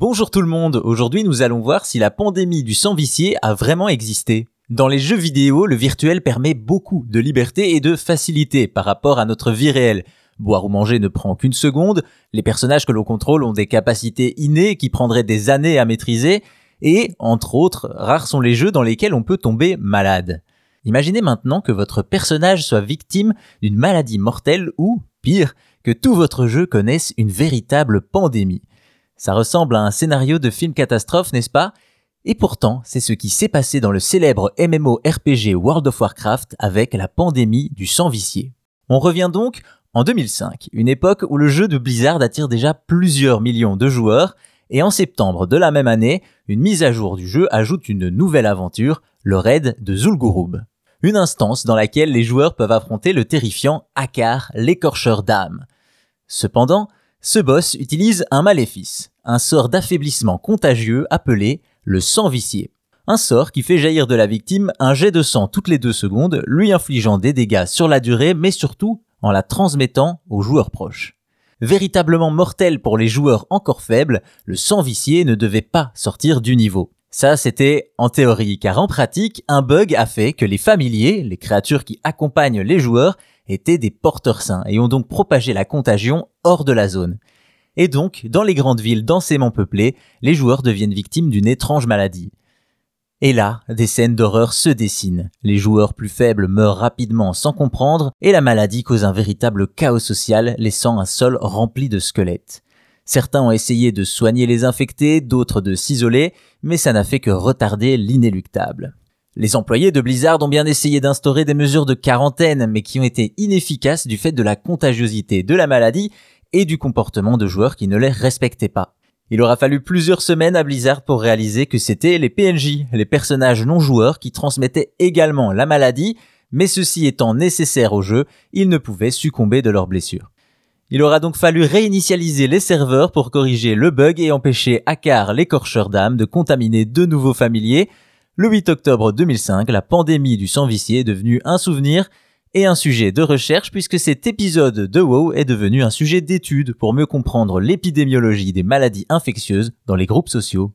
Bonjour tout le monde, aujourd'hui nous allons voir si la pandémie du sang vicié a vraiment existé. Dans les jeux vidéo, le virtuel permet beaucoup de liberté et de facilité par rapport à notre vie réelle. Boire ou manger ne prend qu'une seconde, les personnages que l'on contrôle ont des capacités innées qui prendraient des années à maîtriser, et, entre autres, rares sont les jeux dans lesquels on peut tomber malade. Imaginez maintenant que votre personnage soit victime d'une maladie mortelle ou, pire, que tout votre jeu connaisse une véritable pandémie. Ça ressemble à un scénario de film catastrophe, n'est-ce pas? Et pourtant, c'est ce qui s'est passé dans le célèbre MMO-RPG World of Warcraft avec la pandémie du sang vicié. On revient donc en 2005, une époque où le jeu de Blizzard attire déjà plusieurs millions de joueurs, et en septembre de la même année, une mise à jour du jeu ajoute une nouvelle aventure, le raid de Zul'Gurub. Une instance dans laquelle les joueurs peuvent affronter le terrifiant Akar, l'écorcheur d'âme. Cependant, ce boss utilise un maléfice, un sort d'affaiblissement contagieux appelé le sang vicié. Un sort qui fait jaillir de la victime un jet de sang toutes les deux secondes, lui infligeant des dégâts sur la durée, mais surtout en la transmettant aux joueurs proches. Véritablement mortel pour les joueurs encore faibles, le sang vicié ne devait pas sortir du niveau. Ça, c'était en théorie, car en pratique, un bug a fait que les familiers, les créatures qui accompagnent les joueurs, étaient des porteurs sains et ont donc propagé la contagion hors de la zone. Et donc, dans les grandes villes densément peuplées, les joueurs deviennent victimes d'une étrange maladie. Et là, des scènes d'horreur se dessinent. Les joueurs plus faibles meurent rapidement sans comprendre, et la maladie cause un véritable chaos social, laissant un sol rempli de squelettes. Certains ont essayé de soigner les infectés, d'autres de s'isoler, mais ça n'a fait que retarder l'inéluctable. Les employés de Blizzard ont bien essayé d'instaurer des mesures de quarantaine, mais qui ont été inefficaces du fait de la contagiosité de la maladie et du comportement de joueurs qui ne les respectaient pas. Il aura fallu plusieurs semaines à Blizzard pour réaliser que c'était les PNJ, les personnages non joueurs, qui transmettaient également la maladie, mais ceci étant nécessaire au jeu, ils ne pouvaient succomber de leurs blessures. Il aura donc fallu réinitialiser les serveurs pour corriger le bug et empêcher Akar, l'écorcheur d'âme, de contaminer de nouveaux familiers, le 8 octobre 2005, la pandémie du sang vicié est devenue un souvenir et un sujet de recherche puisque cet épisode de WoW est devenu un sujet d'étude pour mieux comprendre l'épidémiologie des maladies infectieuses dans les groupes sociaux.